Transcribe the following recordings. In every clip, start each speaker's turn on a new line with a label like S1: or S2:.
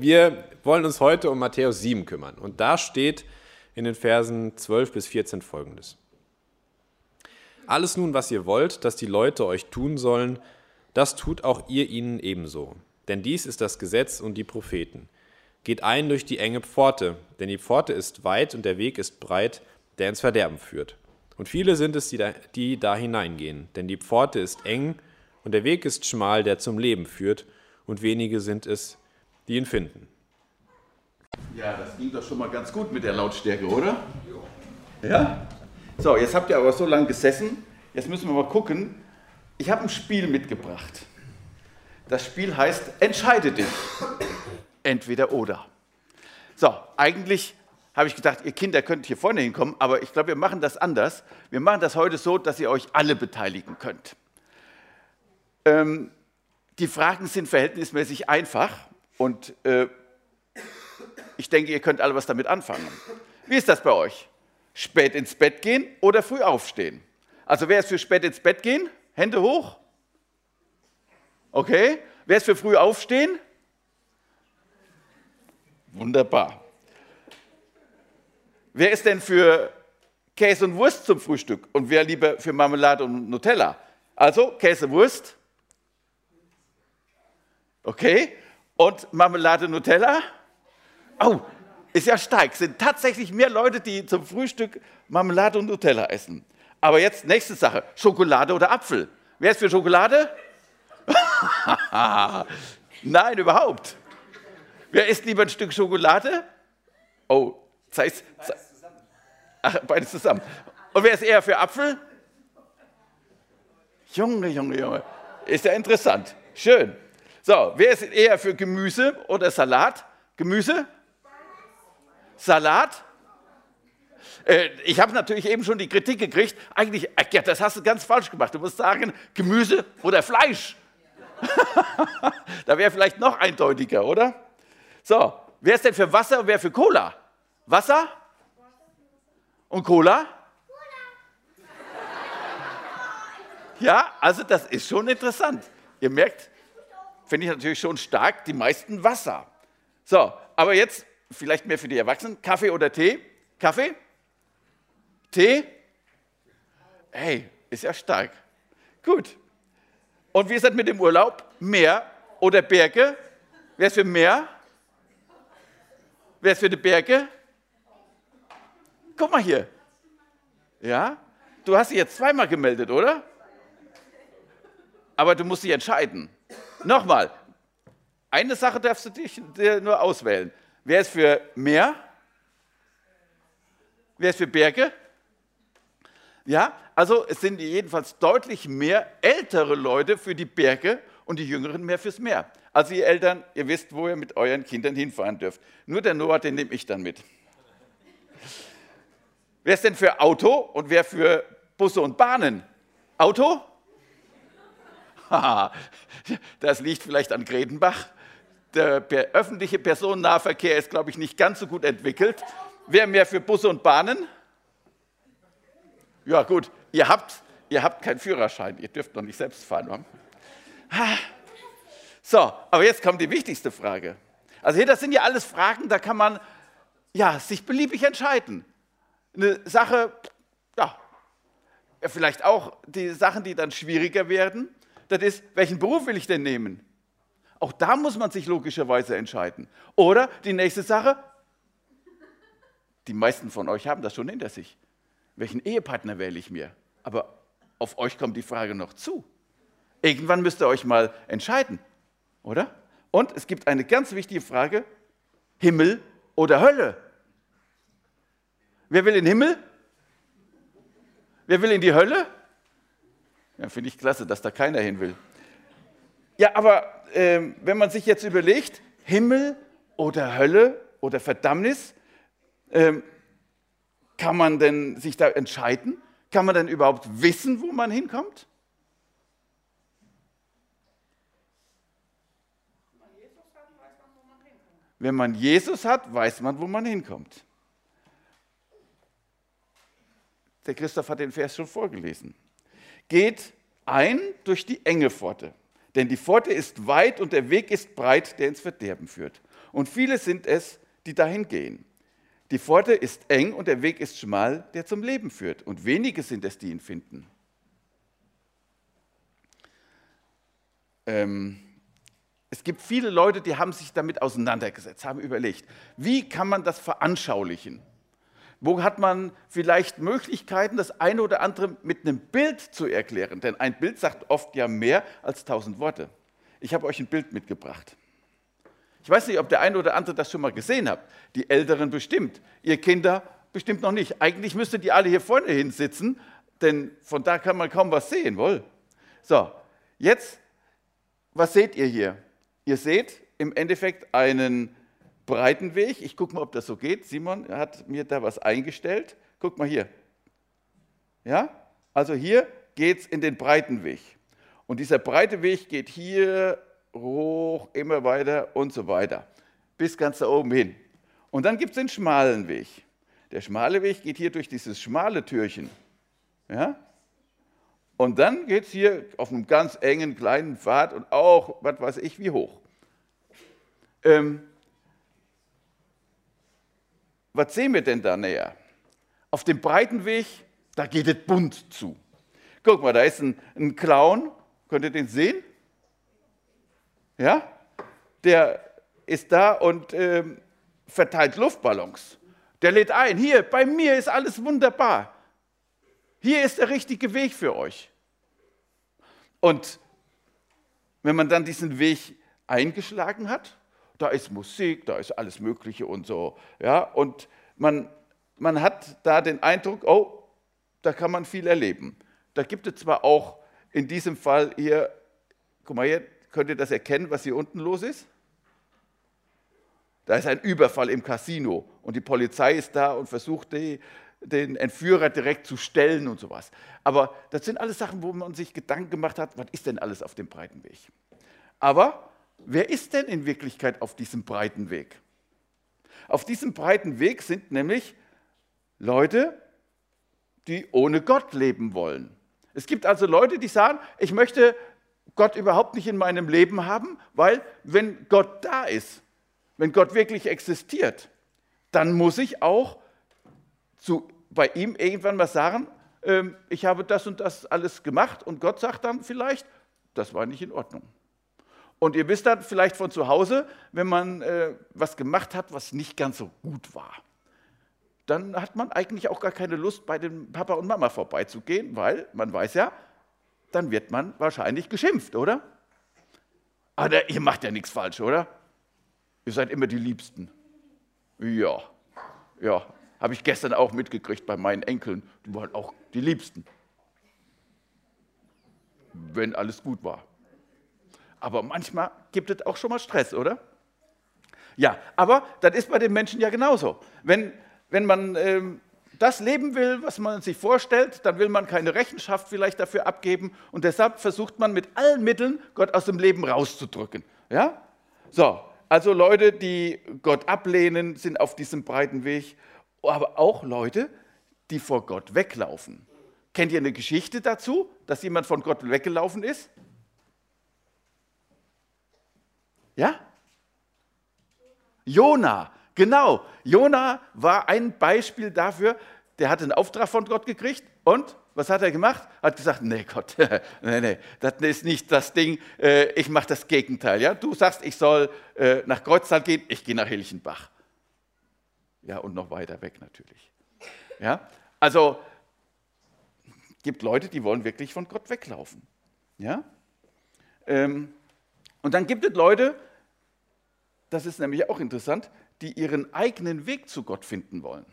S1: Wir wollen uns heute um Matthäus 7 kümmern. Und da steht in den Versen 12 bis 14 folgendes. Alles nun, was ihr wollt, dass die Leute euch tun sollen, das tut auch ihr ihnen ebenso. Denn dies ist das Gesetz und die Propheten. Geht ein durch die enge Pforte, denn die Pforte ist weit und der Weg ist breit, der ins Verderben führt. Und viele sind es, die da, die da hineingehen, denn die Pforte ist eng und der Weg ist schmal, der zum Leben führt, und wenige sind es, die ihn finden.
S2: Ja, das ging doch schon mal ganz gut mit der Lautstärke, oder? Ja? So, jetzt habt ihr aber so lange gesessen. Jetzt müssen wir mal gucken. Ich habe ein Spiel mitgebracht. Das Spiel heißt Entscheide dich. Entweder oder. So, eigentlich habe ich gedacht, ihr Kinder könnt hier vorne hinkommen, aber ich glaube, wir machen das anders. Wir machen das heute so, dass ihr euch alle beteiligen könnt. Ähm, die Fragen sind verhältnismäßig einfach und äh, ich denke, ihr könnt alle was damit anfangen. Wie ist das bei euch? Spät ins Bett gehen oder früh aufstehen? Also wer ist für spät ins Bett gehen? Hände hoch. Okay. Wer ist für früh aufstehen? Wunderbar. Wer ist denn für Käse und Wurst zum Frühstück und wer lieber für Marmelade und Nutella? Also Käse, Wurst. Okay. Und Marmelade, Nutella? Oh, ist ja stark. Sind tatsächlich mehr Leute, die zum Frühstück Marmelade und Nutella essen. Aber jetzt nächste Sache: Schokolade oder Apfel. Wer ist für Schokolade? Nein, überhaupt. Wer isst lieber ein Stück Schokolade? Oh, zeig's. Zusammen. Ach, beides zusammen. Und wer ist eher für Apfel? Junge, Junge, Junge. Ist ja interessant. Schön. So, wer ist eher für Gemüse oder Salat? Gemüse? Salat? Äh, ich habe natürlich eben schon die Kritik gekriegt. Eigentlich, ja, das hast du ganz falsch gemacht. Du musst sagen, Gemüse oder Fleisch. da wäre vielleicht noch eindeutiger, oder? So, wer ist denn für Wasser und wer für Cola? Wasser? Und Cola? Ja, also das ist schon interessant. Ihr merkt, finde ich natürlich schon stark, die meisten Wasser. So, aber jetzt vielleicht mehr für die Erwachsenen. Kaffee oder Tee? Kaffee? Tee? Hey, ist ja stark. Gut. Und wie ist das mit dem Urlaub? Meer oder Berge? Wer ist für Meer? Wer ist für die Berge? Guck mal hier. Ja? Du hast dich jetzt zweimal gemeldet, oder? Aber du musst dich entscheiden. Nochmal. Eine Sache darfst du dich nur auswählen. Wer ist für Meer? Wer ist für Berge? Ja, also es sind jedenfalls deutlich mehr ältere Leute für die Berge und die Jüngeren mehr fürs Meer. Also ihr Eltern, ihr wisst, wo ihr mit euren Kindern hinfahren dürft. Nur der Noah, den nehme ich dann mit. Wer ist denn für Auto und wer für Busse und Bahnen? Auto? das liegt vielleicht an Gredenbach. Der öffentliche Personennahverkehr ist, glaube ich, nicht ganz so gut entwickelt. Wer mehr für Busse und Bahnen? Ja, gut, ihr habt, ihr habt keinen Führerschein, ihr dürft noch nicht selbst fahren. So, aber jetzt kommt die wichtigste Frage. Also hier, das sind ja alles Fragen, da kann man ja, sich beliebig entscheiden. Eine Sache, ja, vielleicht auch die Sachen, die dann schwieriger werden, das ist, welchen Beruf will ich denn nehmen? Auch da muss man sich logischerweise entscheiden. Oder die nächste Sache, die meisten von euch haben das schon hinter sich. Welchen Ehepartner wähle ich mir? Aber auf euch kommt die Frage noch zu. Irgendwann müsst ihr euch mal entscheiden, oder? Und es gibt eine ganz wichtige Frage, Himmel oder Hölle? Wer will in den Himmel? Wer will in die Hölle? Ja, finde ich klasse, dass da keiner hin will. Ja, aber äh, wenn man sich jetzt überlegt, Himmel oder Hölle oder Verdammnis, äh, kann man denn sich da entscheiden? Kann man denn überhaupt wissen, wo man hinkommt? Wenn man Jesus hat, weiß man, wo man hinkommt. Der Christoph hat den Vers schon vorgelesen. Geht ein durch die enge Pforte, denn die Pforte ist weit und der Weg ist breit, der ins Verderben führt. Und viele sind es, die dahin gehen. Die Pforte ist eng und der Weg ist schmal, der zum Leben führt. Und wenige sind es, die ihn finden. Ähm, es gibt viele Leute, die haben sich damit auseinandergesetzt, haben überlegt, wie kann man das veranschaulichen? Wo hat man vielleicht Möglichkeiten, das eine oder andere mit einem Bild zu erklären? Denn ein Bild sagt oft ja mehr als tausend Worte. Ich habe euch ein Bild mitgebracht. Ich weiß nicht, ob der eine oder andere das schon mal gesehen hat. Die Älteren bestimmt. Ihr Kinder bestimmt noch nicht. Eigentlich müsstet ihr alle hier vorne hinsitzen, denn von da kann man kaum was sehen, wohl. So, jetzt, was seht ihr hier? Ihr seht im Endeffekt einen breiten Weg. Ich gucke mal, ob das so geht. Simon hat mir da was eingestellt. Guck mal hier. Ja? Also hier geht es in den breiten Weg. Und dieser breite Weg geht hier hoch, immer weiter und so weiter. Bis ganz da oben hin. Und dann gibt es den schmalen Weg. Der schmale Weg geht hier durch dieses schmale Türchen. Ja? Und dann geht es hier auf einem ganz engen kleinen Pfad und auch, was weiß ich, wie hoch. Ähm, was sehen wir denn da näher? Auf dem breiten Weg, da geht es bunt zu. Guck mal, da ist ein, ein Clown, könnt ihr den sehen? Ja? Der ist da und ähm, verteilt Luftballons. Der lädt ein, hier, bei mir ist alles wunderbar. Hier ist der richtige Weg für euch. Und wenn man dann diesen Weg eingeschlagen hat, da ist Musik, da ist alles Mögliche und so. Ja? Und man, man hat da den Eindruck, oh, da kann man viel erleben. Da gibt es zwar auch in diesem Fall hier, guck mal hier, könnt ihr das erkennen, was hier unten los ist? Da ist ein Überfall im Casino und die Polizei ist da und versucht, die, den Entführer direkt zu stellen und sowas. Aber das sind alles Sachen, wo man sich Gedanken gemacht hat, was ist denn alles auf dem breiten Weg? Aber Wer ist denn in Wirklichkeit auf diesem breiten Weg? Auf diesem breiten Weg sind nämlich Leute, die ohne Gott leben wollen. Es gibt also Leute, die sagen, ich möchte Gott überhaupt nicht in meinem Leben haben, weil wenn Gott da ist, wenn Gott wirklich existiert, dann muss ich auch zu, bei ihm irgendwann mal sagen, äh, ich habe das und das alles gemacht und Gott sagt dann vielleicht, das war nicht in Ordnung. Und ihr wisst das vielleicht von zu Hause, wenn man äh, was gemacht hat, was nicht ganz so gut war. Dann hat man eigentlich auch gar keine Lust, bei dem Papa und Mama vorbeizugehen, weil man weiß ja, dann wird man wahrscheinlich geschimpft, oder? Aber ihr macht ja nichts falsch, oder? Ihr seid immer die Liebsten. Ja, ja, habe ich gestern auch mitgekriegt bei meinen Enkeln. Die waren auch die Liebsten. Wenn alles gut war. Aber manchmal gibt es auch schon mal Stress, oder? Ja, aber das ist bei den Menschen ja genauso. Wenn, wenn man ähm, das leben will, was man sich vorstellt, dann will man keine Rechenschaft vielleicht dafür abgeben und deshalb versucht man mit allen Mitteln, Gott aus dem Leben rauszudrücken. Ja? So, also Leute, die Gott ablehnen, sind auf diesem breiten Weg, aber auch Leute, die vor Gott weglaufen. Kennt ihr eine Geschichte dazu, dass jemand von Gott weggelaufen ist? Ja? Jona, genau. Jona war ein Beispiel dafür, der hatte einen Auftrag von Gott gekriegt und was hat er gemacht? Hat gesagt, nee Gott, nee, nee, das ist nicht das Ding, äh, ich mache das Gegenteil. Ja? Du sagst, ich soll äh, nach Kreuztal gehen, ich gehe nach Hilchenbach. Ja, und noch weiter weg natürlich. Ja? Also, gibt Leute, die wollen wirklich von Gott weglaufen. Ja? Ähm, und dann gibt es Leute, das ist nämlich auch interessant, die ihren eigenen Weg zu Gott finden wollen.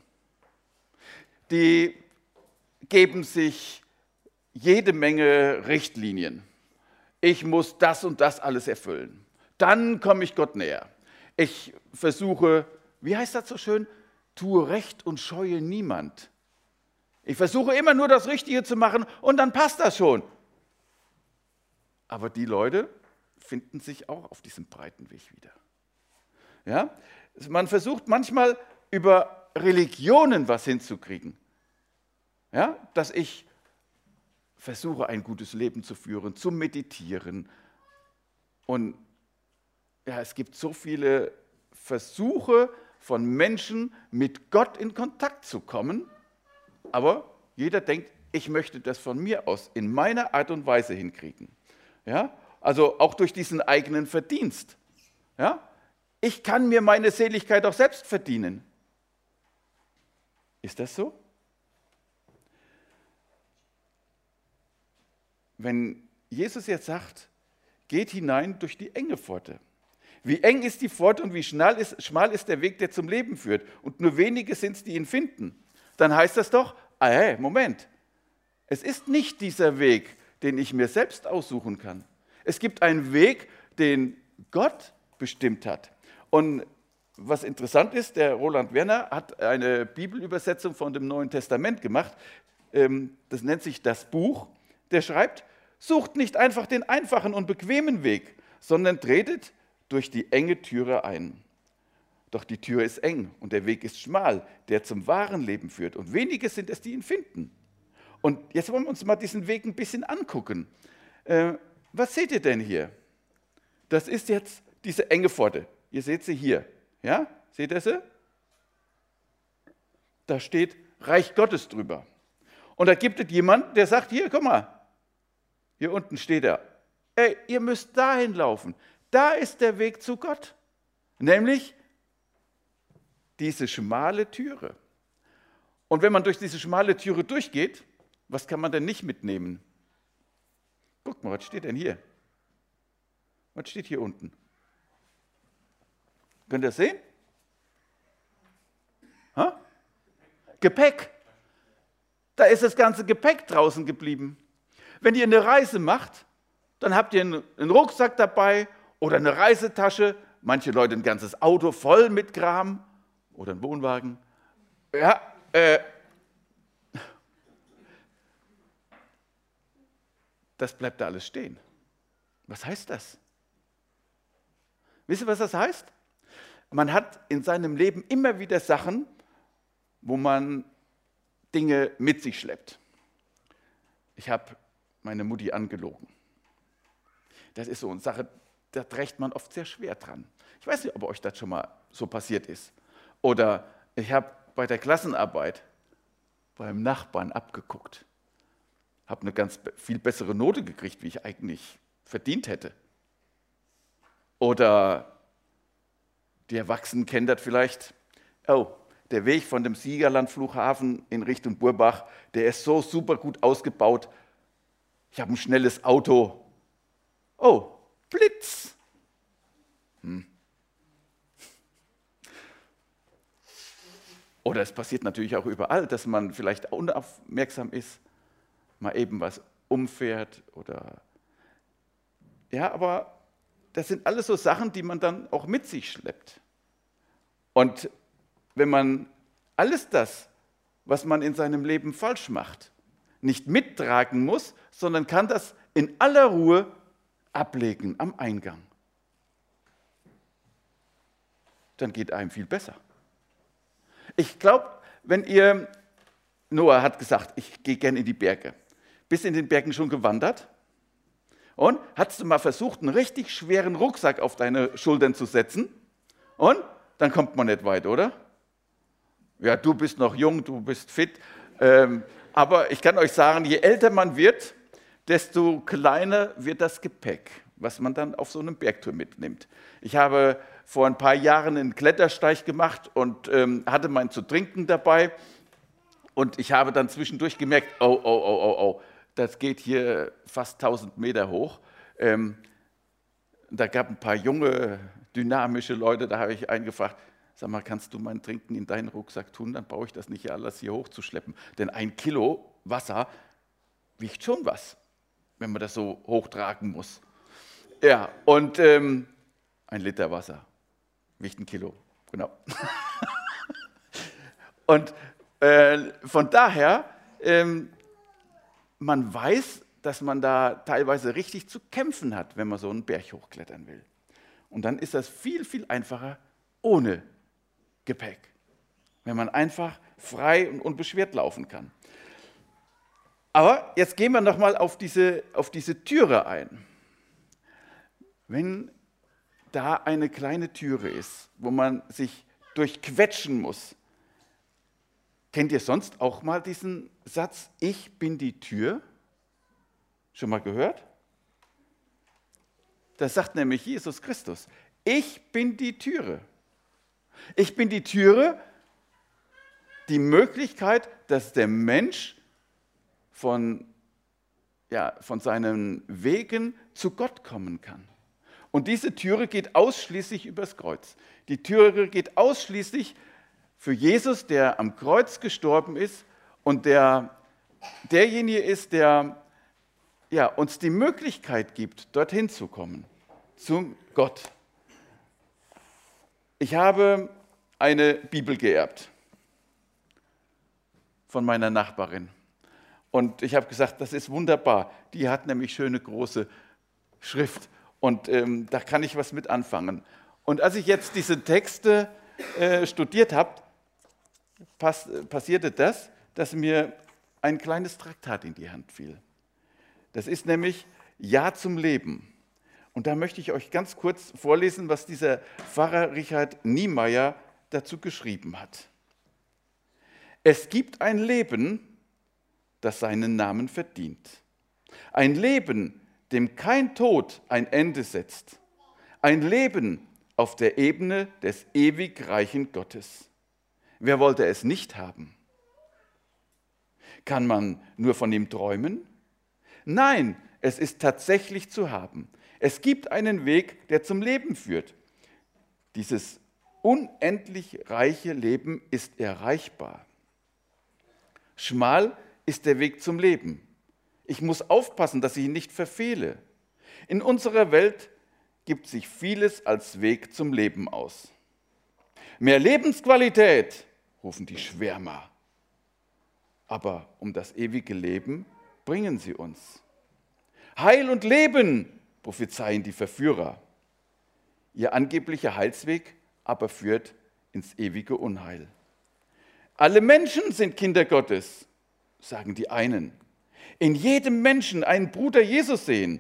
S2: Die geben sich jede Menge Richtlinien. Ich muss das und das alles erfüllen. Dann komme ich Gott näher. Ich versuche, wie heißt das so schön? Tue Recht und scheue niemand. Ich versuche immer nur das Richtige zu machen und dann passt das schon. Aber die Leute finden sich auch auf diesem breiten Weg wieder. Ja? Man versucht manchmal über Religionen was hinzukriegen. Ja? Dass ich versuche, ein gutes Leben zu führen, zu meditieren. Und ja, es gibt so viele Versuche von Menschen mit Gott in Kontakt zu kommen, aber jeder denkt, ich möchte das von mir aus in meiner Art und Weise hinkriegen. Ja? Also auch durch diesen eigenen Verdienst. Ja? Ich kann mir meine Seligkeit auch selbst verdienen. Ist das so? Wenn Jesus jetzt sagt, geht hinein durch die enge Pforte. Wie eng ist die Pforte und wie schmal ist, schmal ist der Weg, der zum Leben führt. Und nur wenige sind es, die ihn finden. Dann heißt das doch, ah, hey, Moment, es ist nicht dieser Weg, den ich mir selbst aussuchen kann. Es gibt einen Weg, den Gott bestimmt hat. Und was interessant ist, der Roland Werner hat eine Bibelübersetzung von dem Neuen Testament gemacht. Ähm, das nennt sich das Buch. Der schreibt, sucht nicht einfach den einfachen und bequemen Weg, sondern tretet durch die enge Türe ein. Doch die Tür ist eng und der Weg ist schmal, der zum wahren Leben führt. Und wenige sind es, die ihn finden. Und jetzt wollen wir uns mal diesen Weg ein bisschen angucken. Äh, was seht ihr denn hier? Das ist jetzt diese enge Pforte. Ihr seht sie hier. Ja? Seht ihr sie? Da steht Reich Gottes drüber. Und da gibt es jemanden, der sagt, hier, guck mal, hier unten steht er. Ey, ihr müsst dahin laufen. Da ist der Weg zu Gott. Nämlich diese schmale Türe. Und wenn man durch diese schmale Türe durchgeht, was kann man denn nicht mitnehmen? Guck mal, was steht denn hier? Was steht hier unten? Könnt ihr das sehen? Ha? Gepäck. Da ist das ganze Gepäck draußen geblieben. Wenn ihr eine Reise macht, dann habt ihr einen Rucksack dabei oder eine Reisetasche, manche Leute ein ganzes Auto voll mit Kram oder ein Wohnwagen. Ja, äh, das bleibt da alles stehen. Was heißt das? Wisst ihr, was das heißt? Man hat in seinem Leben immer wieder Sachen, wo man Dinge mit sich schleppt. Ich habe meine Mutti angelogen. Das ist so eine Sache, da trägt man oft sehr schwer dran. Ich weiß nicht, ob euch das schon mal so passiert ist. Oder ich habe bei der Klassenarbeit beim Nachbarn abgeguckt, habe eine ganz viel bessere Note gekriegt, wie ich eigentlich verdient hätte. Oder die Erwachsenen kennen das vielleicht. Oh, der Weg von dem Siegerlandflughafen in Richtung Burbach, der ist so super gut ausgebaut. Ich habe ein schnelles Auto. Oh, Blitz. Hm. Oder es passiert natürlich auch überall, dass man vielleicht unaufmerksam ist, mal eben was umfährt oder ja, aber das sind alles so Sachen, die man dann auch mit sich schleppt. Und wenn man alles das, was man in seinem Leben falsch macht, nicht mittragen muss, sondern kann das in aller Ruhe ablegen am Eingang. Dann geht einem viel besser. Ich glaube, wenn ihr, Noah hat gesagt, ich gehe gerne in die Berge. Bist in den Bergen schon gewandert? Und hast du mal versucht, einen richtig schweren Rucksack auf deine Schultern zu setzen? Und dann kommt man nicht weit, oder? Ja, du bist noch jung, du bist fit. Ähm, aber ich kann euch sagen, je älter man wird, desto kleiner wird das Gepäck, was man dann auf so einem Bergtour mitnimmt. Ich habe vor ein paar Jahren einen Klettersteig gemacht und ähm, hatte mein zu trinken dabei. Und ich habe dann zwischendurch gemerkt, oh, oh, oh, oh, oh, das geht hier fast 1000 Meter hoch. Ähm, da gab es ein paar junge, dynamische Leute, da habe ich einen gefragt, sag mal, kannst du mein Trinken in deinen Rucksack tun? Dann brauche ich das nicht alles hier hochzuschleppen. Denn ein Kilo Wasser wiegt schon was wenn man das so hochtragen muss. Ja, und ähm, ein Liter Wasser wiegt ein Kilo, genau. und äh, von daher, ähm, man weiß, dass man da teilweise richtig zu kämpfen hat, wenn man so einen Berg hochklettern will. Und dann ist das viel, viel einfacher ohne Gepäck, wenn man einfach frei und unbeschwert laufen kann. Aber jetzt gehen wir nochmal auf diese, auf diese Türe ein. Wenn da eine kleine Türe ist, wo man sich durchquetschen muss. Kennt ihr sonst auch mal diesen Satz, ich bin die Tür? Schon mal gehört? Das sagt nämlich Jesus Christus. Ich bin die Türe. Ich bin die Türe, die Möglichkeit, dass der Mensch von, ja, von seinen Wegen zu Gott kommen kann. Und diese Türe geht ausschließlich übers Kreuz. Die Türe geht ausschließlich für Jesus, der am Kreuz gestorben ist und der derjenige ist, der ja, uns die Möglichkeit gibt, dorthin zu kommen, zu Gott. Ich habe eine Bibel geerbt von meiner Nachbarin. Und ich habe gesagt, das ist wunderbar. Die hat nämlich schöne große Schrift und ähm, da kann ich was mit anfangen. Und als ich jetzt diese Texte äh, studiert habe, pass, passierte das, dass mir ein kleines Traktat in die Hand fiel. Das ist nämlich Ja zum Leben. Und da möchte ich euch ganz kurz vorlesen, was dieser Pfarrer Richard Niemeyer dazu geschrieben hat. Es gibt ein Leben, das seinen Namen verdient. Ein Leben, dem kein Tod ein Ende setzt. Ein Leben auf der Ebene des ewig reichen Gottes. Wer wollte es nicht haben? Kann man nur von ihm träumen? Nein, es ist tatsächlich zu haben. Es gibt einen Weg, der zum Leben führt. Dieses unendlich reiche Leben ist erreichbar. Schmal ist der Weg zum Leben. Ich muss aufpassen, dass ich ihn nicht verfehle. In unserer Welt gibt sich vieles als Weg zum Leben aus. Mehr Lebensqualität, rufen die Schwärmer. Aber um das ewige Leben bringen sie uns. Heil und Leben, prophezeien die Verführer. Ihr angeblicher Heilsweg aber führt ins ewige Unheil. Alle Menschen sind Kinder Gottes, sagen die einen. In jedem Menschen einen Bruder Jesus sehen.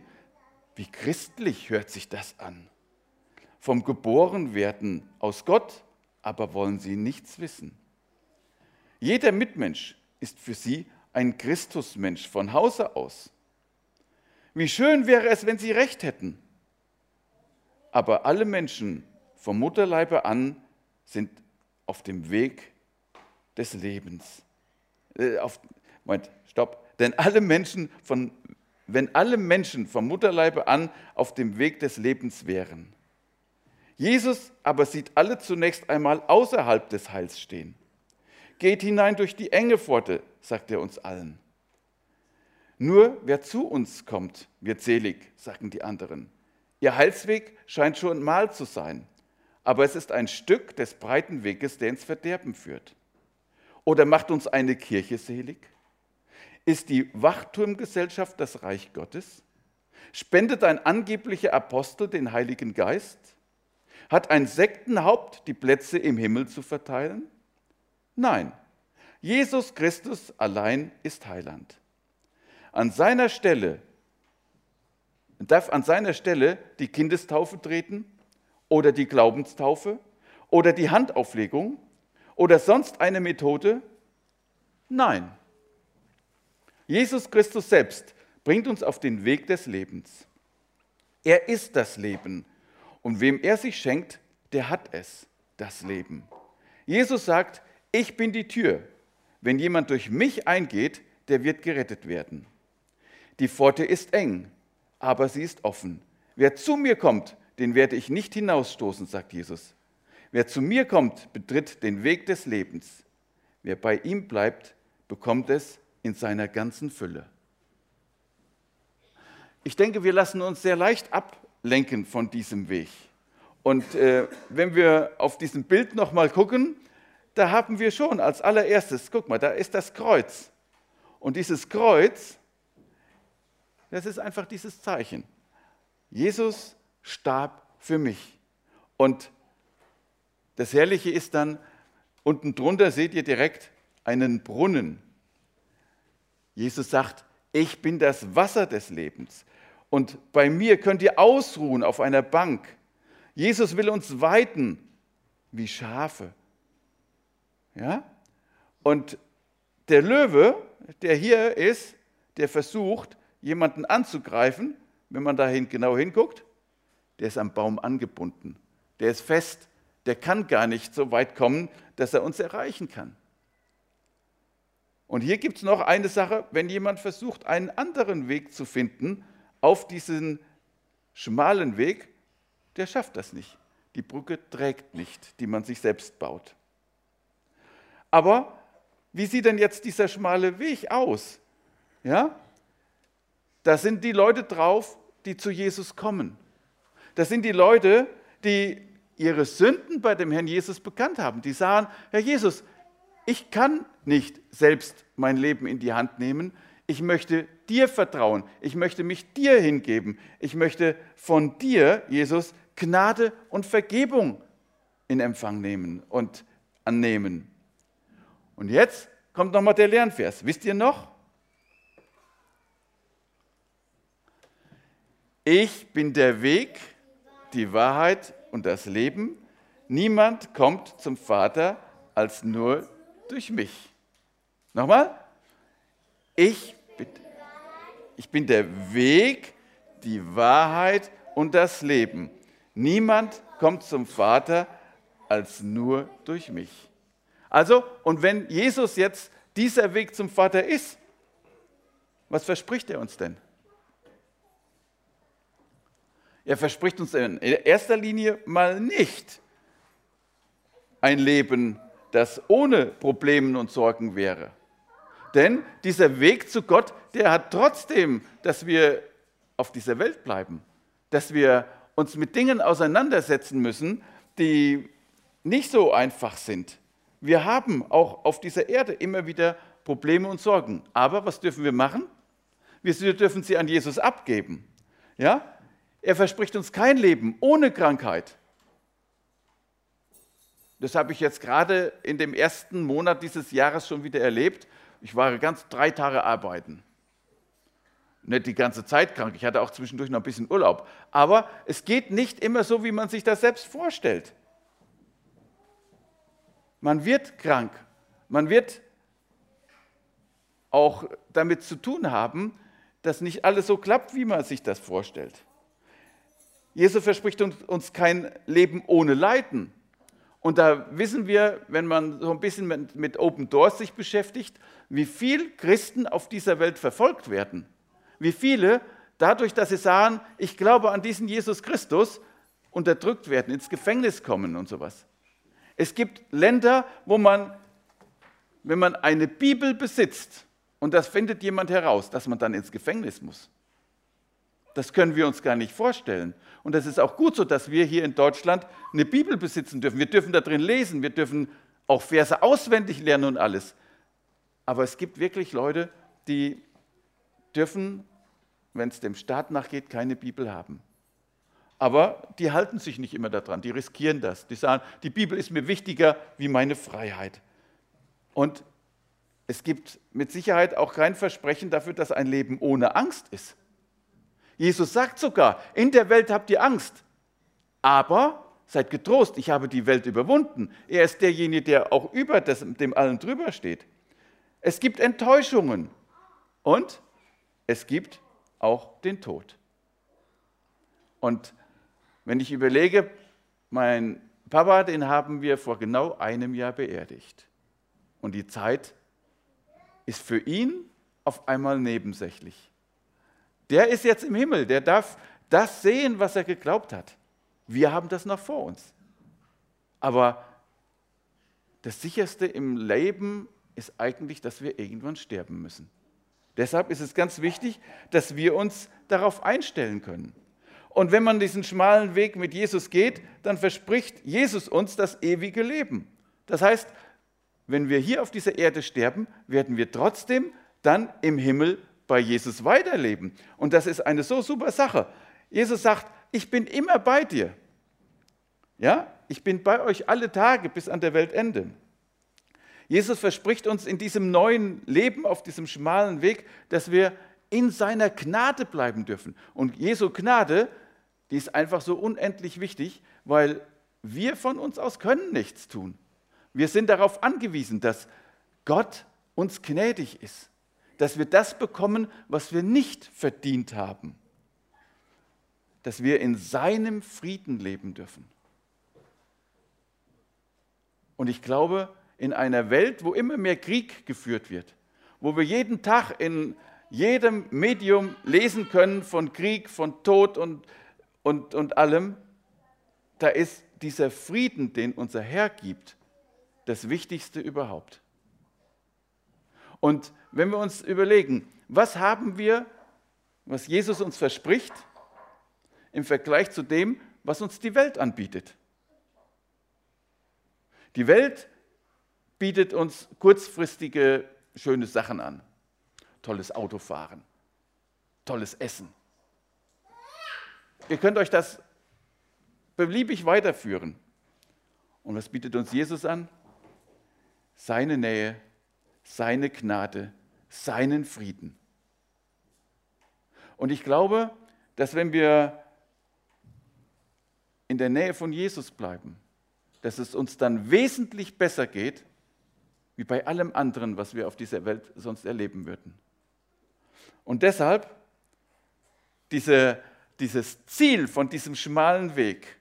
S2: Wie christlich hört sich das an. Vom Geborenwerden aus Gott, aber wollen sie nichts wissen. Jeder Mitmensch ist für sie ein Christusmensch von Hause aus. Wie schön wäre es, wenn sie recht hätten. Aber alle Menschen vom Mutterleibe an sind auf dem Weg des Lebens. Äh, auf, Moment, stopp. Denn alle Menschen von, wenn alle Menschen vom Mutterleibe an auf dem Weg des Lebens wären. Jesus aber sieht alle zunächst einmal außerhalb des Heils stehen. Geht hinein durch die enge Pforte, sagt er uns allen. Nur wer zu uns kommt, wird selig, sagen die anderen. Ihr Heilsweg scheint schon mal zu sein aber es ist ein Stück des breiten Weges, der ins Verderben führt. Oder macht uns eine Kirche selig? Ist die Wachturmgesellschaft das Reich Gottes? Spendet ein angeblicher Apostel den Heiligen Geist? Hat ein Sektenhaupt die Plätze im Himmel zu verteilen? Nein, Jesus Christus allein ist Heiland. An seiner Stelle darf an seiner Stelle die Kindestaufe treten oder die Glaubenstaufe oder die Handauflegung oder sonst eine Methode? Nein. Jesus Christus selbst bringt uns auf den Weg des Lebens. Er ist das Leben und wem er sich schenkt, der hat es, das Leben. Jesus sagt, ich bin die Tür. Wenn jemand durch mich eingeht, der wird gerettet werden. Die Pforte ist eng, aber sie ist offen. Wer zu mir kommt, den werde ich nicht hinausstoßen, sagt Jesus. Wer zu mir kommt, betritt den Weg des Lebens. Wer bei ihm bleibt, bekommt es in seiner ganzen Fülle. Ich denke, wir lassen uns sehr leicht ablenken von diesem Weg. Und äh, wenn wir auf diesem Bild nochmal gucken, da haben wir schon als allererstes, guck mal, da ist das Kreuz. Und dieses Kreuz, das ist einfach dieses Zeichen. Jesus starb für mich. Und das Herrliche ist dann, unten drunter seht ihr direkt einen Brunnen. Jesus sagt, ich bin das Wasser des Lebens. Und bei mir könnt ihr ausruhen auf einer Bank. Jesus will uns weiten wie Schafe. Ja? Und der Löwe, der hier ist, der versucht, jemanden anzugreifen, wenn man da genau hinguckt, der ist am Baum angebunden. Der ist fest. Der kann gar nicht so weit kommen, dass er uns erreichen kann. Und hier gibt es noch eine Sache, wenn jemand versucht, einen anderen Weg zu finden auf diesen schmalen Weg, der schafft das nicht. Die Brücke trägt nicht, die man sich selbst baut. Aber wie sieht denn jetzt dieser schmale Weg aus? Ja? Da sind die Leute drauf, die zu Jesus kommen. Das sind die Leute, die ihre Sünden bei dem Herrn Jesus bekannt haben. Die sagen, Herr Jesus, ich kann nicht selbst mein Leben in die Hand nehmen. Ich möchte dir vertrauen. Ich möchte mich dir hingeben. Ich möchte von dir, Jesus, Gnade und Vergebung in Empfang nehmen und annehmen. Und jetzt kommt nochmal der Lernvers. Wisst ihr noch? Ich bin der Weg, die Wahrheit und das Leben. Niemand kommt zum Vater als nur durch mich. Nochmal. Ich bin, ich bin der Weg, die Wahrheit und das Leben. Niemand kommt zum Vater als nur durch mich. Also, und wenn Jesus jetzt dieser Weg zum Vater ist, was verspricht er uns denn? Er verspricht uns in erster Linie mal nicht ein Leben das ohne Problemen und Sorgen wäre. Denn dieser Weg zu Gott, der hat trotzdem, dass wir auf dieser Welt bleiben, dass wir uns mit Dingen auseinandersetzen müssen, die nicht so einfach sind. Wir haben auch auf dieser Erde immer wieder Probleme und Sorgen. Aber was dürfen wir machen? Wir dürfen sie an Jesus abgeben. Ja? Er verspricht uns kein Leben ohne Krankheit. Das habe ich jetzt gerade in dem ersten Monat dieses Jahres schon wieder erlebt. Ich war ganz drei Tage arbeiten. Nicht die ganze Zeit krank, ich hatte auch zwischendurch noch ein bisschen Urlaub. Aber es geht nicht immer so, wie man sich das selbst vorstellt. Man wird krank. Man wird auch damit zu tun haben, dass nicht alles so klappt, wie man sich das vorstellt. Jesus verspricht uns kein Leben ohne Leiden. Und da wissen wir, wenn man so ein bisschen mit, Open Doors sich beschäftigt, wie viel Christen auf dieser Welt verfolgt werden. Wie viele dadurch, dass sie sagen, ich glaube an diesen Jesus Christus, unterdrückt werden, ins Gefängnis kommen und sowas. Es gibt Länder, wo man, wenn man eine Bibel besitzt, und das findet jemand heraus, dass man dann ins Gefängnis muss. Das können wir uns gar nicht vorstellen. Und das ist auch gut so, dass wir hier in Deutschland eine Bibel besitzen dürfen. Wir dürfen da drin lesen, wir dürfen auch Verse auswendig lernen und alles. Aber es gibt wirklich Leute, die dürfen, wenn es dem Staat nachgeht, keine Bibel haben. Aber die halten sich nicht immer daran, die riskieren das. Die sagen, die Bibel ist mir wichtiger wie meine Freiheit. Und es gibt mit Sicherheit auch kein Versprechen dafür, dass ein Leben ohne Angst ist. Jesus sagt sogar, in der Welt habt ihr Angst, aber seid getrost, ich habe die Welt überwunden. Er ist derjenige, der auch über das, dem allen drüber steht. Es gibt Enttäuschungen und es gibt auch den Tod. Und wenn ich überlege, mein Papa, den haben wir vor genau einem Jahr beerdigt. Und die Zeit ist für ihn auf einmal nebensächlich. Der ist jetzt im Himmel, der darf das sehen, was er geglaubt hat. Wir haben das noch vor uns. Aber das Sicherste im Leben ist eigentlich, dass wir irgendwann sterben müssen. Deshalb ist es ganz wichtig, dass wir uns darauf einstellen können. Und wenn man diesen schmalen Weg mit Jesus geht, dann verspricht Jesus uns das ewige Leben. Das heißt, wenn wir hier auf dieser Erde sterben, werden wir trotzdem dann im Himmel bei Jesus weiterleben. Und das ist eine so super Sache. Jesus sagt, ich bin immer bei dir. Ja, ich bin bei euch alle Tage bis an der Weltende. Jesus verspricht uns in diesem neuen Leben, auf diesem schmalen Weg, dass wir in seiner Gnade bleiben dürfen. Und Jesu Gnade, die ist einfach so unendlich wichtig, weil wir von uns aus können nichts tun. Wir sind darauf angewiesen, dass Gott uns gnädig ist, dass wir das bekommen, was wir nicht verdient haben, dass wir in seinem Frieden leben dürfen. Und ich glaube, in einer Welt, wo immer mehr Krieg geführt wird, wo wir jeden Tag in jedem Medium lesen können von Krieg, von Tod und, und, und allem, da ist dieser Frieden, den unser Herr gibt, das Wichtigste überhaupt. Und wenn wir uns überlegen, was haben wir, was Jesus uns verspricht, im Vergleich zu dem, was uns die Welt anbietet. Die Welt bietet uns kurzfristige, schöne Sachen an. Tolles Autofahren, tolles Essen. Ihr könnt euch das beliebig weiterführen. Und was bietet uns Jesus an? Seine Nähe, seine Gnade, seinen Frieden. Und ich glaube, dass wenn wir in der Nähe von Jesus bleiben, dass es uns dann wesentlich besser geht, wie bei allem anderen, was wir auf dieser Welt sonst erleben würden. Und deshalb diese, dieses Ziel von diesem schmalen Weg,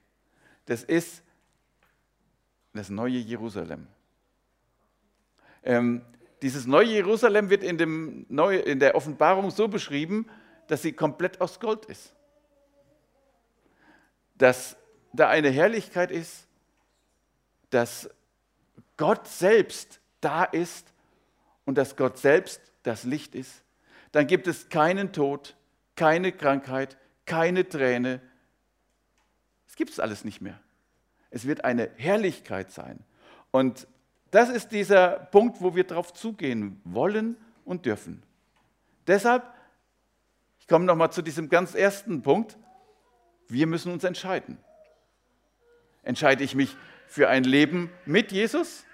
S2: das ist das neue Jerusalem. Ähm, dieses neue Jerusalem wird in, dem Neu in der Offenbarung so beschrieben, dass sie komplett aus Gold ist. Dass da eine Herrlichkeit ist, dass Gott selbst da ist und dass Gott selbst das Licht ist, dann gibt es keinen Tod, keine Krankheit, keine Träne. Es gibt es alles nicht mehr. Es wird eine Herrlichkeit sein. Und das ist dieser Punkt, wo wir darauf zugehen wollen und dürfen. Deshalb, ich komme nochmal zu diesem ganz ersten Punkt, wir müssen uns entscheiden. Entscheide ich mich für ein Leben mit Jesus,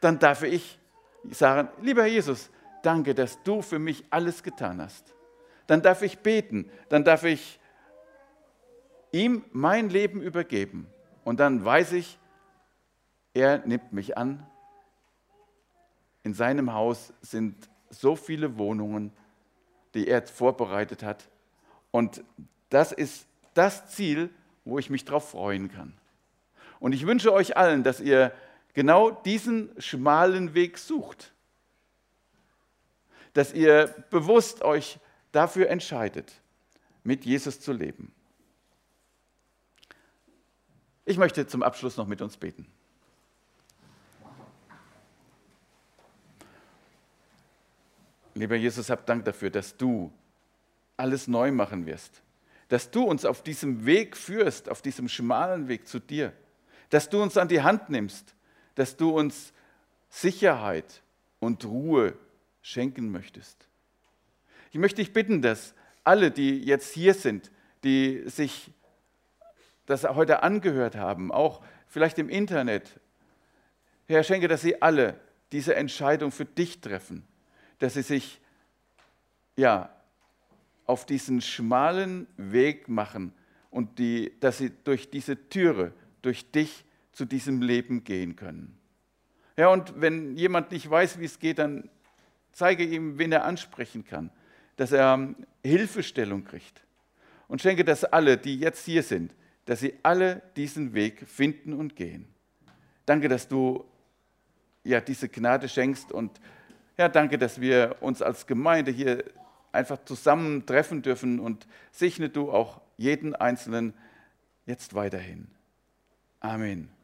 S2: dann darf ich sagen, lieber Jesus, danke, dass du für mich alles getan hast. Dann darf ich beten, dann darf ich ihm mein Leben übergeben. Und dann weiß ich, er nimmt mich an. In seinem Haus sind so viele Wohnungen, die er vorbereitet hat. Und das ist das Ziel, wo ich mich darauf freuen kann. Und ich wünsche euch allen, dass ihr genau diesen schmalen Weg sucht. Dass ihr bewusst euch dafür entscheidet, mit Jesus zu leben. Ich möchte zum Abschluss noch mit uns beten. Lieber Jesus, hab Dank dafür, dass du alles neu machen wirst. Dass du uns auf diesem Weg führst, auf diesem schmalen Weg zu dir dass du uns an die Hand nimmst, dass du uns Sicherheit und Ruhe schenken möchtest. Ich möchte dich bitten, dass alle, die jetzt hier sind, die sich das heute angehört haben, auch vielleicht im Internet, Herr, schenke, dass sie alle diese Entscheidung für dich treffen, dass sie sich ja auf diesen schmalen Weg machen und die, dass sie durch diese Türe durch dich zu diesem Leben gehen können. Ja, und wenn jemand nicht weiß, wie es geht, dann zeige ihm, wen er ansprechen kann, dass er Hilfestellung kriegt. Und schenke, dass alle, die jetzt hier sind, dass sie alle diesen Weg finden und gehen. Danke, dass du ja diese Gnade schenkst und ja, danke, dass wir uns als Gemeinde hier einfach zusammen treffen dürfen und segne du auch jeden Einzelnen jetzt weiterhin. Amen.